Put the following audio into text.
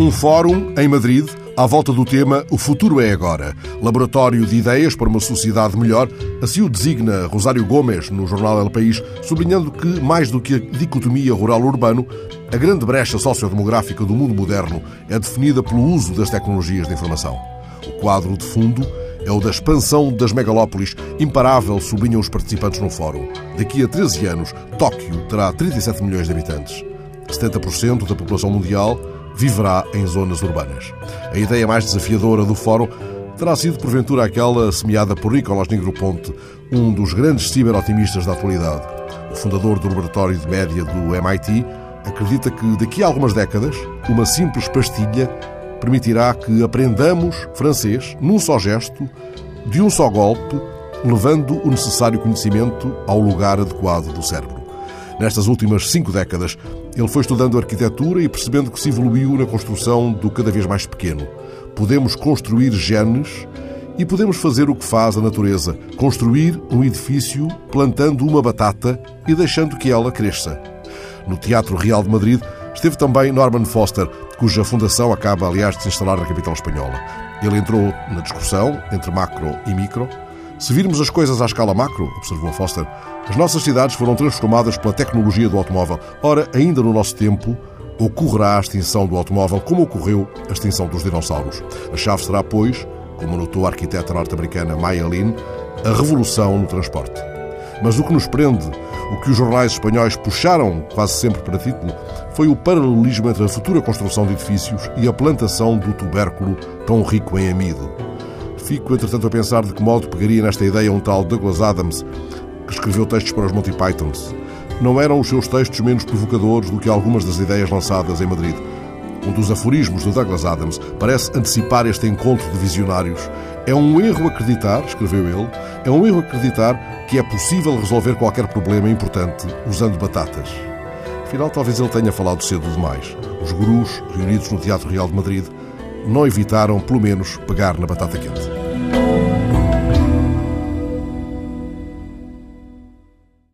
Um fórum em Madrid à volta do tema O Futuro é Agora. Laboratório de ideias para uma sociedade melhor. Assim o designa Rosário Gomes no jornal El País, sublinhando que, mais do que a dicotomia rural-urbano, a grande brecha sociodemográfica do mundo moderno é definida pelo uso das tecnologias de informação. O quadro de fundo é o da expansão das megalópolis, imparável, sublinham os participantes no fórum. Daqui a 13 anos, Tóquio terá 37 milhões de habitantes. 70% da população mundial viverá em zonas urbanas. A ideia mais desafiadora do fórum terá sido, porventura, aquela semeada por Nicolás Negroponte, um dos grandes ciberotimistas da atualidade. O fundador do laboratório de média do MIT acredita que, daqui a algumas décadas, uma simples pastilha permitirá que aprendamos francês num só gesto, de um só golpe, levando o necessário conhecimento ao lugar adequado do cérebro. Nestas últimas cinco décadas, ele foi estudando arquitetura e percebendo que se evoluiu na construção do cada vez mais pequeno. Podemos construir genes e podemos fazer o que faz a natureza: construir um edifício plantando uma batata e deixando que ela cresça. No Teatro Real de Madrid esteve também Norman Foster, cuja fundação acaba, aliás, de se instalar na capital espanhola. Ele entrou na discussão entre macro e micro. Se virmos as coisas à escala macro, observou Foster, as nossas cidades foram transformadas pela tecnologia do automóvel. Ora, ainda no nosso tempo, ocorrerá a extinção do automóvel, como ocorreu a extinção dos dinossauros. A chave será, pois, como notou a arquiteta norte-americana Maya Lin, a revolução no transporte. Mas o que nos prende, o que os jornais espanhóis puxaram quase sempre para título, foi o paralelismo entre a futura construção de edifícios e a plantação do tubérculo tão rico em amido. Fico, entretanto, a pensar de que modo pegaria nesta ideia um tal Douglas Adams, que escreveu textos para os Monty Pythons. Não eram os seus textos menos provocadores do que algumas das ideias lançadas em Madrid. Um dos aforismos do Douglas Adams parece antecipar este encontro de visionários. É um erro acreditar, escreveu ele, é um erro acreditar que é possível resolver qualquer problema importante usando batatas. Afinal, talvez ele tenha falado cedo demais. Os gurus, reunidos no Teatro Real de Madrid, não evitaram, pelo menos, pegar na batata quente. Thank you.